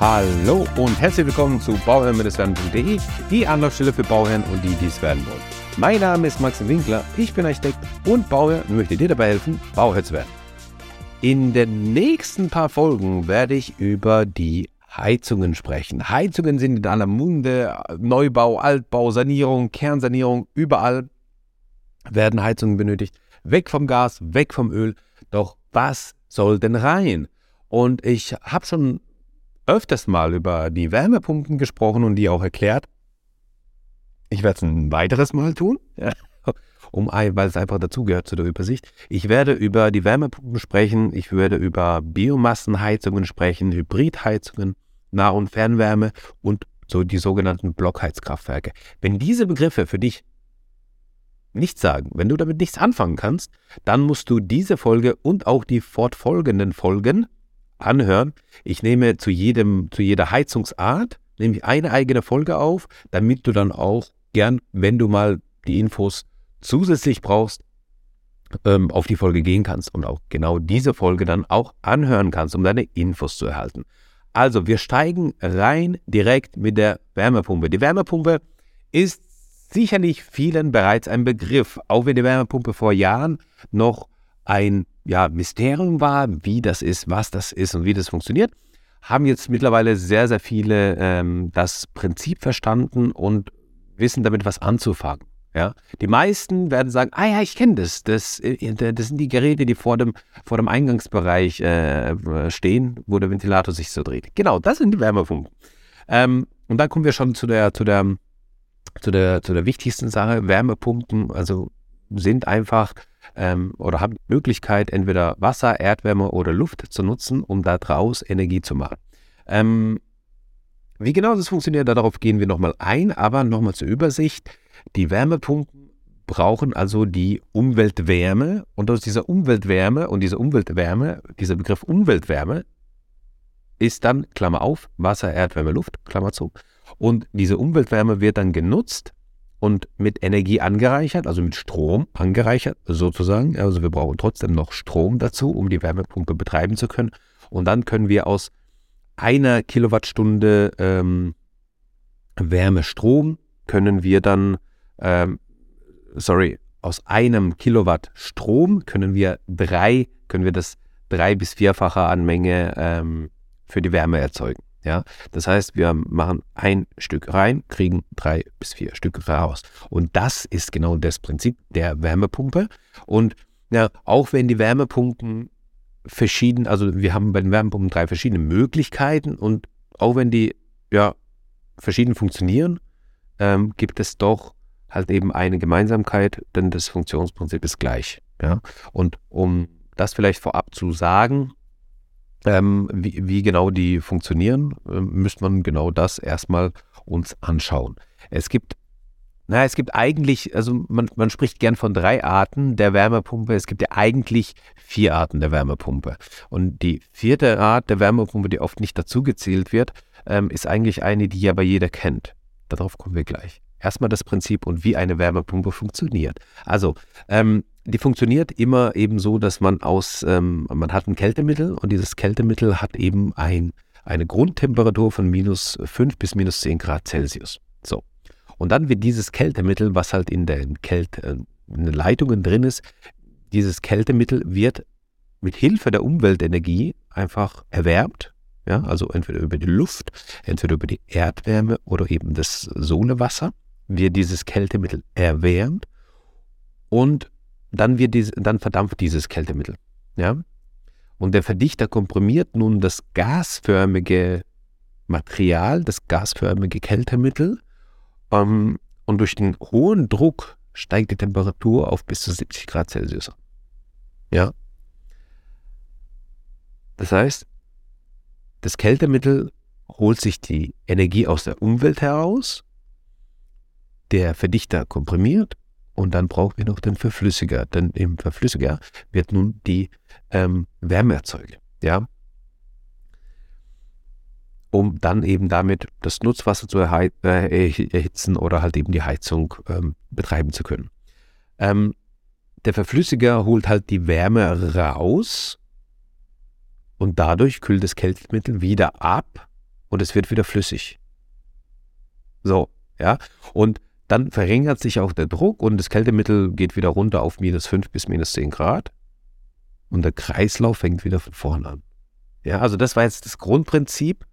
Hallo und herzlich willkommen zu bauherrn-werden.de, die Anlaufstelle für Bauherren und die, die es werden wollen. Mein Name ist Maxim Winkler, ich bin Architekt und Bauherr und möchte dir dabei helfen, Bauherr zu werden. In den nächsten paar Folgen werde ich über die Heizungen sprechen. Heizungen sind in aller Munde, Neubau, Altbau, Sanierung, Kernsanierung, überall werden Heizungen benötigt. Weg vom Gas, weg vom Öl. Doch was soll denn rein? Und ich habe schon öfters mal über die Wärmepumpen gesprochen und die auch erklärt. Ich werde es ein weiteres Mal tun, um, weil es einfach dazugehört zu der Übersicht. Ich werde über die Wärmepumpen sprechen, ich werde über Biomassenheizungen sprechen, Hybridheizungen, Nah- und Fernwärme und so die sogenannten Blockheizkraftwerke. Wenn diese Begriffe für dich nichts sagen, wenn du damit nichts anfangen kannst, dann musst du diese Folge und auch die fortfolgenden Folgen anhören. Ich nehme zu jedem, zu jeder Heizungsart, nehme ich eine eigene Folge auf, damit du dann auch gern, wenn du mal die Infos zusätzlich brauchst, ähm, auf die Folge gehen kannst und auch genau diese Folge dann auch anhören kannst, um deine Infos zu erhalten. Also, wir steigen rein direkt mit der Wärmepumpe. Die Wärmepumpe ist sicherlich vielen bereits ein Begriff, auch wenn die Wärmepumpe vor Jahren noch ein ja, Mysterium war, wie das ist, was das ist und wie das funktioniert, haben jetzt mittlerweile sehr, sehr viele ähm, das Prinzip verstanden und wissen damit was anzufangen. Ja? Die meisten werden sagen, ah ja, ich kenne das. das. Äh, das sind die Geräte, die vor dem, vor dem Eingangsbereich äh, stehen, wo der Ventilator sich so dreht. Genau, das sind die Wärmepumpen. Ähm, und dann kommen wir schon zu der, zu der, zu der, zu der wichtigsten Sache. Wärmepumpen, also sind einfach ähm, oder haben die Möglichkeit, entweder Wasser, Erdwärme oder Luft zu nutzen, um daraus Energie zu machen. Ähm, wie genau das funktioniert, darauf gehen wir nochmal ein, aber nochmal zur Übersicht. Die Wärmepumpen brauchen also die Umweltwärme und aus dieser Umweltwärme und dieser Umweltwärme, dieser Begriff Umweltwärme ist dann, Klammer auf, Wasser, Erdwärme, Luft, Klammer zu. Und diese Umweltwärme wird dann genutzt, und mit Energie angereichert, also mit Strom angereichert sozusagen. Also wir brauchen trotzdem noch Strom dazu, um die Wärmepumpe betreiben zu können. Und dann können wir aus einer Kilowattstunde ähm, Wärmestrom können wir dann, ähm, sorry, aus einem Kilowatt Strom können wir drei, können wir das drei bis vierfache an Menge ähm, für die Wärme erzeugen. Ja, das heißt, wir machen ein Stück rein, kriegen drei bis vier Stück raus. Und das ist genau das Prinzip der Wärmepumpe. Und ja, auch wenn die Wärmepumpen verschieden, also wir haben bei den Wärmepumpen drei verschiedene Möglichkeiten und auch wenn die ja verschieden funktionieren, ähm, gibt es doch halt eben eine Gemeinsamkeit, denn das Funktionsprinzip ist gleich. Ja, und um das vielleicht vorab zu sagen, ähm, wie, wie, genau die funktionieren, äh, müsste man genau das erstmal uns anschauen. Es gibt, naja, es gibt eigentlich, also man, man spricht gern von drei Arten der Wärmepumpe. Es gibt ja eigentlich vier Arten der Wärmepumpe. Und die vierte Art der Wärmepumpe, die oft nicht dazu gezählt wird, ähm, ist eigentlich eine, die aber jeder kennt. Darauf kommen wir gleich. Erstmal das Prinzip und wie eine Wärmepumpe funktioniert. Also, ähm, die funktioniert immer eben so, dass man aus, ähm, man hat ein Kältemittel und dieses Kältemittel hat eben ein, eine Grundtemperatur von minus 5 bis minus 10 Grad Celsius. So. Und dann wird dieses Kältemittel, was halt in den, Kälte, äh, in den Leitungen drin ist, dieses Kältemittel wird mit Hilfe der Umweltenergie einfach erwärmt. Ja, also entweder über die Luft, entweder über die Erdwärme oder eben das Sohlewasser wird dieses Kältemittel erwärmt und dann, wird dies, dann verdampft dieses Kältemittel. Ja? Und der Verdichter komprimiert nun das gasförmige Material, das gasförmige Kältemittel. Ähm, und durch den hohen Druck steigt die Temperatur auf bis zu 70 Grad Celsius. Ja. Das heißt, das Kältemittel holt sich die Energie aus der Umwelt heraus, der Verdichter komprimiert und dann brauchen wir noch den Verflüssiger. Denn im Verflüssiger wird nun die ähm, Wärme erzeugt. Ja? Um dann eben damit das Nutzwasser zu äh, erhitzen oder halt eben die Heizung ähm, betreiben zu können. Ähm, der Verflüssiger holt halt die Wärme raus und dadurch kühlt das Kältemittel wieder ab und es wird wieder flüssig. So, ja. Und dann verringert sich auch der Druck und das Kältemittel geht wieder runter auf minus 5 bis minus 10 Grad. Und der Kreislauf fängt wieder von vorne an. Ja, also das war jetzt das Grundprinzip,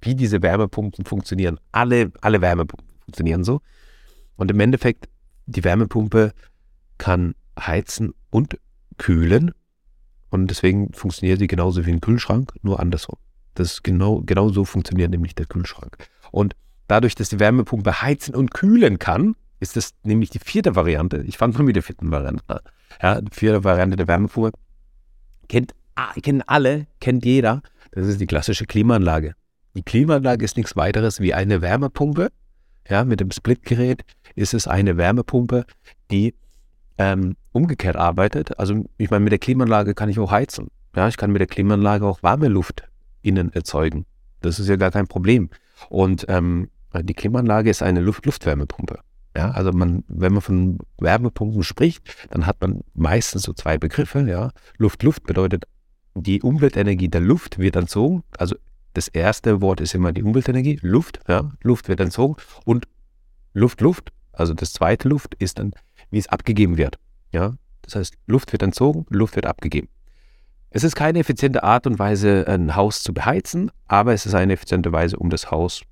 wie diese Wärmepumpen funktionieren. Alle, alle Wärmepumpen funktionieren so. Und im Endeffekt, die Wärmepumpe kann heizen und kühlen. Und deswegen funktioniert sie genauso wie ein Kühlschrank, nur andersrum. Das genau, genau so funktioniert nämlich der Kühlschrank. Und dadurch, dass die Wärmepumpe heizen und kühlen kann, ist das nämlich die vierte Variante. Ich fand schon wieder die vierte Variante. Ja, die vierte Variante der Wärmepumpe. Kennt, kennen alle, kennt jeder. Das ist die klassische Klimaanlage. Die Klimaanlage ist nichts weiteres wie eine Wärmepumpe. Ja, mit dem Splitgerät ist es eine Wärmepumpe, die ähm, umgekehrt arbeitet. Also ich meine, mit der Klimaanlage kann ich auch heizen. Ja, ich kann mit der Klimaanlage auch warme Luft innen erzeugen. Das ist ja gar kein Problem. Und ähm, die Klimaanlage ist eine Luft Luftwärmepumpe. Ja, also man, wenn man von Wärmepumpen spricht, dann hat man meistens so zwei Begriffe. Ja, Luft, Luft bedeutet, die Umweltenergie der Luft wird entzogen. Also das erste Wort ist immer die Umweltenergie, Luft. Ja, Luft wird entzogen und Luft, Luft. Also das zweite Luft ist dann, wie es abgegeben wird. Ja, das heißt, Luft wird entzogen, Luft wird abgegeben. Es ist keine effiziente Art und Weise, ein Haus zu beheizen, aber es ist eine effiziente Weise, um das Haus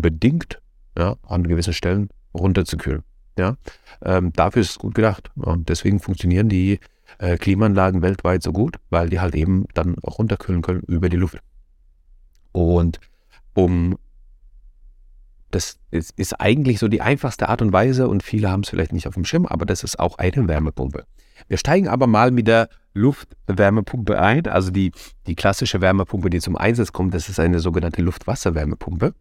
bedingt ja, an gewissen Stellen runterzukühlen. Ja? Ähm, dafür ist es gut gedacht. Und deswegen funktionieren die äh, Klimaanlagen weltweit so gut, weil die halt eben dann auch runterkühlen können über die Luft. Und um das ist, ist, eigentlich so die einfachste Art und Weise und viele haben es vielleicht nicht auf dem Schirm, aber das ist auch eine Wärmepumpe. Wir steigen aber mal mit der Luftwärmepumpe ein, also die, die klassische Wärmepumpe, die zum Einsatz kommt, das ist eine sogenannte Luftwasserwärmepumpe.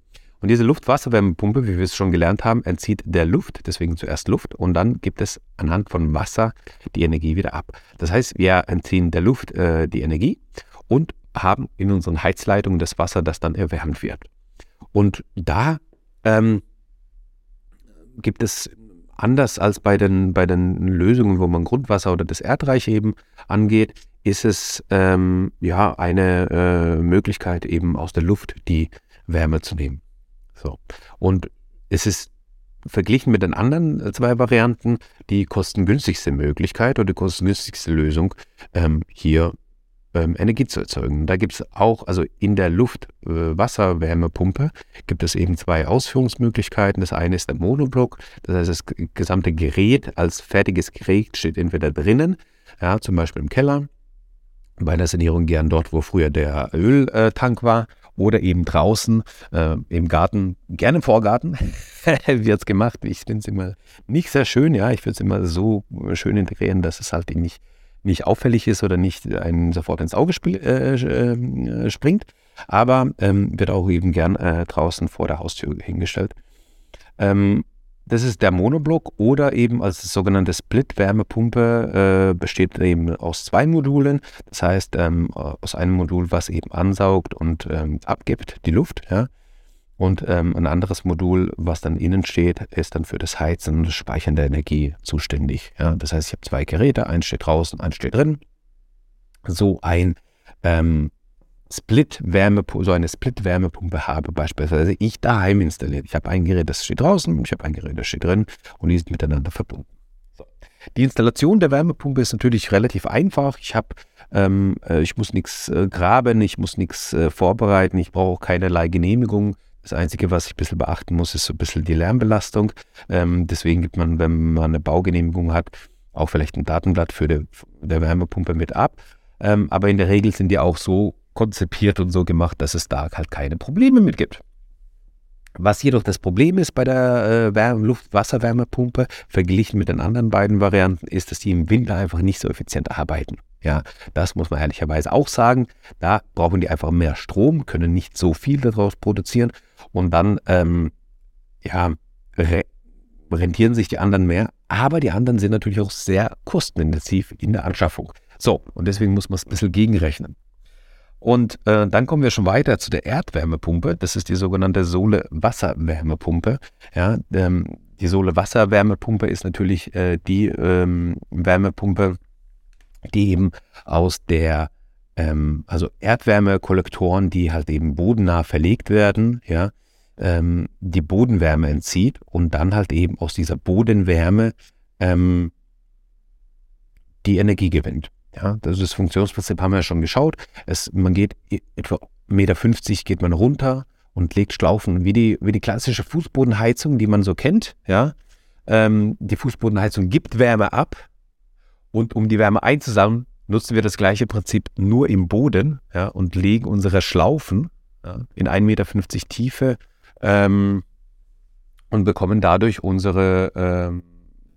Und diese Luft-Wasser-Wärmepumpe, wie wir es schon gelernt haben, entzieht der Luft, deswegen zuerst Luft, und dann gibt es anhand von Wasser die Energie wieder ab. Das heißt, wir entziehen der Luft äh, die Energie und haben in unseren Heizleitungen das Wasser, das dann erwärmt wird. Und da ähm, gibt es anders als bei den, bei den Lösungen, wo man Grundwasser oder das Erdreich eben angeht, ist es ähm, ja eine äh, Möglichkeit eben aus der Luft die Wärme zu nehmen. So. Und es ist verglichen mit den anderen äh, zwei Varianten die kostengünstigste Möglichkeit oder die kostengünstigste Lösung, ähm, hier ähm, Energie zu erzeugen. Da gibt es auch, also in der Luft-Wasserwärmepumpe äh, gibt es eben zwei Ausführungsmöglichkeiten. Das eine ist der Monoblock, das heißt, das gesamte Gerät als fertiges Gerät steht entweder drinnen, ja, zum Beispiel im Keller, bei der Sanierung gern dort, wo früher der Öltank war, oder eben draußen äh, im Garten, gerne im Vorgarten wird es gemacht. Ich finde es immer nicht sehr schön, ja. Ich würde es immer so schön integrieren, dass es halt nicht, nicht auffällig ist oder nicht einen sofort ins Auge äh, äh, springt. Aber ähm, wird auch eben gern äh, draußen vor der Haustür hingestellt. Ähm, das ist der Monoblock oder eben als sogenannte Split-Wärmepumpe äh, besteht eben aus zwei Modulen. Das heißt, ähm, aus einem Modul, was eben ansaugt und ähm, abgibt, die Luft, ja. Und ähm, ein anderes Modul, was dann innen steht, ist dann für das Heizen und das Speichern der Energie zuständig. Ja. Das heißt, ich habe zwei Geräte, eins steht draußen, eins steht drin. So ein ähm, Split-Wärmepumpe, so eine Split-Wärmepumpe habe, beispielsweise ich daheim installiert. Ich habe ein Gerät, das steht draußen, ich habe ein Gerät, das steht drin und die sind miteinander verbunden. So. Die Installation der Wärmepumpe ist natürlich relativ einfach. Ich habe, ähm, äh, ich muss nichts äh, graben, ich muss nichts äh, vorbereiten, ich brauche keinerlei Genehmigung. Das Einzige, was ich ein bisschen beachten muss, ist so ein bisschen die Lärmbelastung. Ähm, deswegen gibt man, wenn man eine Baugenehmigung hat, auch vielleicht ein Datenblatt für die, der Wärmepumpe mit ab. Ähm, aber in der Regel sind die auch so konzipiert und so gemacht, dass es da halt keine Probleme mit gibt. Was jedoch das Problem ist bei der äh, Luft-Wasserwärmepumpe, verglichen mit den anderen beiden Varianten, ist, dass die im Winter einfach nicht so effizient arbeiten. Ja, das muss man ehrlicherweise auch sagen. Da brauchen die einfach mehr Strom, können nicht so viel daraus produzieren und dann, ähm, ja, re rentieren sich die anderen mehr. Aber die anderen sind natürlich auch sehr kostenintensiv in der Anschaffung. So, und deswegen muss man es ein bisschen gegenrechnen. Und äh, dann kommen wir schon weiter zu der Erdwärmepumpe. Das ist die sogenannte Sohle-Wasserwärmepumpe. Ja, ähm, die Sohle-Wasserwärmepumpe ist natürlich äh, die ähm, Wärmepumpe, die eben aus der ähm, also Erdwärmekollektoren, die halt eben bodennah verlegt werden, ja, ähm, die Bodenwärme entzieht und dann halt eben aus dieser Bodenwärme ähm, die Energie gewinnt. Ja, das, ist das Funktionsprinzip haben wir ja schon geschaut. Es, man geht etwa 1,50 Meter geht man runter und legt Schlaufen, wie die, wie die klassische Fußbodenheizung, die man so kennt. Ja, ähm, die Fußbodenheizung gibt Wärme ab und um die Wärme einzusammeln, nutzen wir das gleiche Prinzip nur im Boden ja, und legen unsere Schlaufen ja, in 1,50 Meter Tiefe ähm, und bekommen dadurch unsere ähm,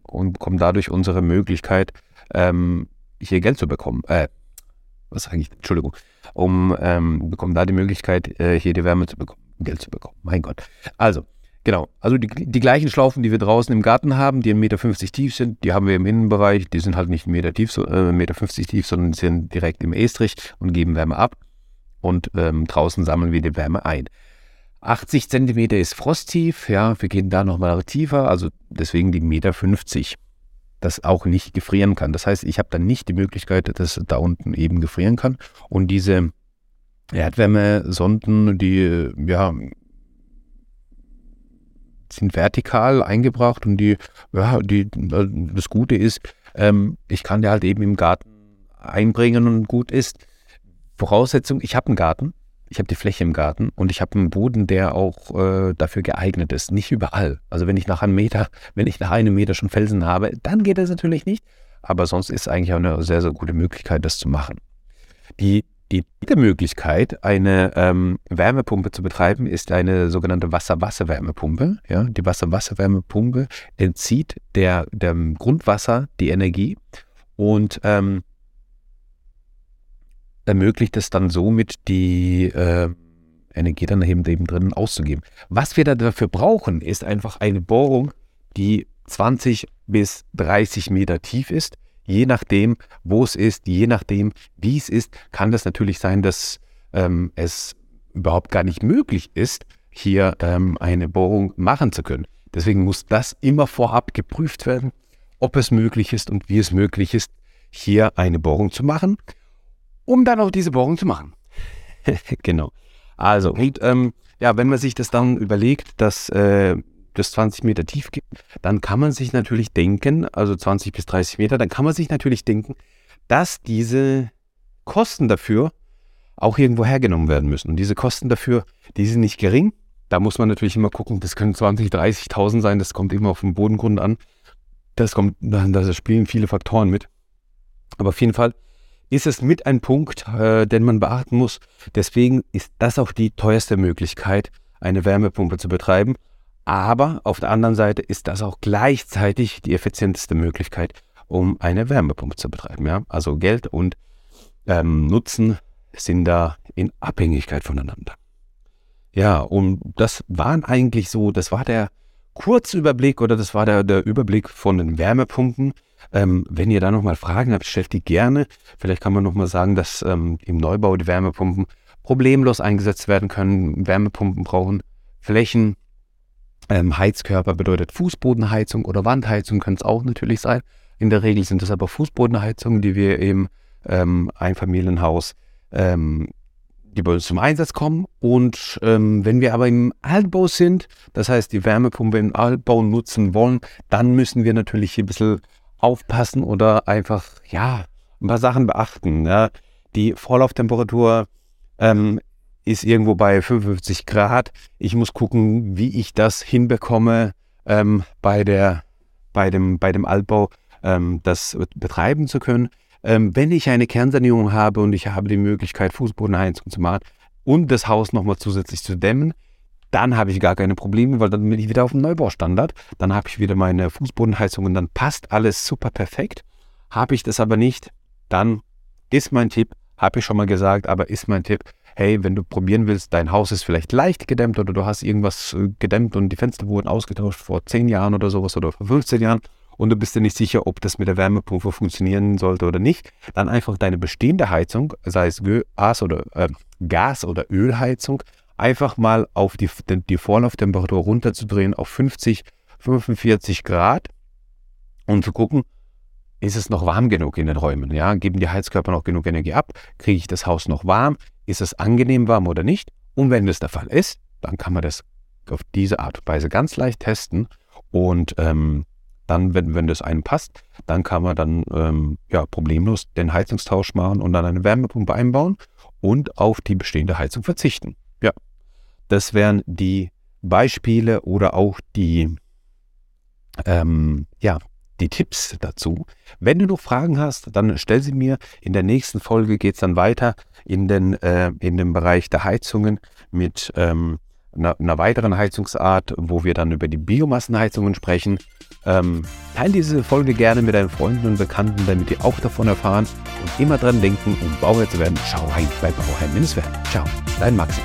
und bekommen dadurch unsere Möglichkeit, ähm, hier Geld zu bekommen. Äh, was sage ich? Entschuldigung. Um ähm, bekommen da die Möglichkeit, äh, hier die Wärme zu bekommen, Geld zu bekommen. Mein Gott. Also, genau. Also die, die gleichen Schlaufen, die wir draußen im Garten haben, die 1,50 Meter tief sind, die haben wir im Innenbereich. Die sind halt nicht 1,50 Meter tief, so, äh, Meter tief, sondern sind direkt im Estrich und geben Wärme ab. Und ähm, draußen sammeln wir die Wärme ein. 80 Zentimeter ist frosttief, ja, wir gehen da nochmal tiefer, also deswegen die Meter 50 das auch nicht gefrieren kann. Das heißt, ich habe dann nicht die Möglichkeit, dass da unten eben gefrieren kann. Und diese Erdwärmesonden, die ja sind vertikal eingebracht und die, ja, die, das Gute ist, ähm, ich kann der halt eben im Garten einbringen und gut ist. Voraussetzung, ich habe einen Garten, ich habe die Fläche im Garten und ich habe einen Boden, der auch äh, dafür geeignet ist. Nicht überall. Also wenn ich nach einem Meter, wenn ich nach einem Meter schon Felsen habe, dann geht das natürlich nicht. Aber sonst ist eigentlich auch eine sehr, sehr gute Möglichkeit, das zu machen. Die, dritte Möglichkeit, eine ähm, Wärmepumpe zu betreiben, ist eine sogenannte Wasser-Wasser-Wärmepumpe. Ja, die Wasser-Wasser-Wärmepumpe entzieht der, dem Grundwasser die Energie und ähm, ermöglicht es dann somit, die äh, Energie dann eben, eben drinnen auszugeben. Was wir da dafür brauchen, ist einfach eine Bohrung, die 20 bis 30 Meter tief ist. Je nachdem, wo es ist, je nachdem, wie es ist, kann das natürlich sein, dass ähm, es überhaupt gar nicht möglich ist, hier ähm, eine Bohrung machen zu können. Deswegen muss das immer vorab geprüft werden, ob es möglich ist und wie es möglich ist, hier eine Bohrung zu machen um dann auch diese Bohrung zu machen. genau. Also, und, ähm, ja, wenn man sich das dann überlegt, dass äh, das 20 Meter tief gibt, dann kann man sich natürlich denken, also 20 bis 30 Meter, dann kann man sich natürlich denken, dass diese Kosten dafür auch irgendwo hergenommen werden müssen. Und diese Kosten dafür, die sind nicht gering. Da muss man natürlich immer gucken, das können 20, 30.000 sein, das kommt immer auf den Bodengrund an. Das kommt, da spielen viele Faktoren mit. Aber auf jeden Fall ist es mit ein Punkt, äh, den man beachten muss. Deswegen ist das auch die teuerste Möglichkeit, eine Wärmepumpe zu betreiben. Aber auf der anderen Seite ist das auch gleichzeitig die effizienteste Möglichkeit, um eine Wärmepumpe zu betreiben. Ja? Also Geld und ähm, Nutzen sind da in Abhängigkeit voneinander. Ja, und das waren eigentlich so, das war der Kurzüberblick oder das war der, der Überblick von den Wärmepumpen. Ähm, wenn ihr da nochmal Fragen habt, stellt die gerne. Vielleicht kann man nochmal sagen, dass ähm, im Neubau die Wärmepumpen problemlos eingesetzt werden können. Wärmepumpen brauchen Flächen. Ähm, Heizkörper bedeutet Fußbodenheizung oder Wandheizung kann es auch natürlich sein. In der Regel sind es aber Fußbodenheizungen, die wir im ähm, Einfamilienhaus ähm, die bei uns zum Einsatz kommen. Und ähm, wenn wir aber im Altbau sind, das heißt die Wärmepumpe im Altbau nutzen wollen, dann müssen wir natürlich hier ein bisschen aufpassen oder einfach, ja, ein paar Sachen beachten. Ja. Die Vorlauftemperatur ähm, ist irgendwo bei 55 Grad. Ich muss gucken, wie ich das hinbekomme, ähm, bei, der, bei, dem, bei dem Altbau ähm, das betreiben zu können. Ähm, wenn ich eine Kernsanierung habe und ich habe die Möglichkeit, Fußbodenheizung zu machen und das Haus nochmal zusätzlich zu dämmen, dann habe ich gar keine Probleme, weil dann bin ich wieder auf dem Neubaustandard. Dann habe ich wieder meine Fußbodenheizung und dann passt alles super perfekt. Habe ich das aber nicht, dann ist mein Tipp, habe ich schon mal gesagt, aber ist mein Tipp, hey, wenn du probieren willst, dein Haus ist vielleicht leicht gedämmt oder du hast irgendwas äh, gedämmt und die Fenster wurden ausgetauscht vor 10 Jahren oder sowas oder vor 15 Jahren und du bist dir nicht sicher, ob das mit der Wärmepumpe funktionieren sollte oder nicht, dann einfach deine bestehende Heizung, sei es Gas oder, äh, Gas oder Ölheizung, einfach mal auf die, die Vorlauftemperatur runterzudrehen auf 50, 45 Grad und zu gucken, ist es noch warm genug in den Räumen? Ja, geben die Heizkörper noch genug Energie ab? Kriege ich das Haus noch warm? Ist es angenehm warm oder nicht? Und wenn das der Fall ist, dann kann man das auf diese Art und Weise ganz leicht testen und ähm, dann, wenn, wenn das einem passt, dann kann man dann ähm, ja, problemlos den Heizungstausch machen und dann eine Wärmepumpe einbauen und auf die bestehende Heizung verzichten. Das wären die Beispiele oder auch die, ähm, ja, die Tipps dazu. Wenn du noch Fragen hast, dann stell sie mir. In der nächsten Folge geht es dann weiter in den, äh, in den Bereich der Heizungen mit ähm, einer, einer, weiteren Heizungsart, wo wir dann über die Biomassenheizungen sprechen. Ähm, teile diese Folge gerne mit deinen Freunden und Bekannten, damit die auch davon erfahren und immer dran denken, um Bauherr zu werden. Schau rein bei Bauherr-werden. Ciao, dein Maxi.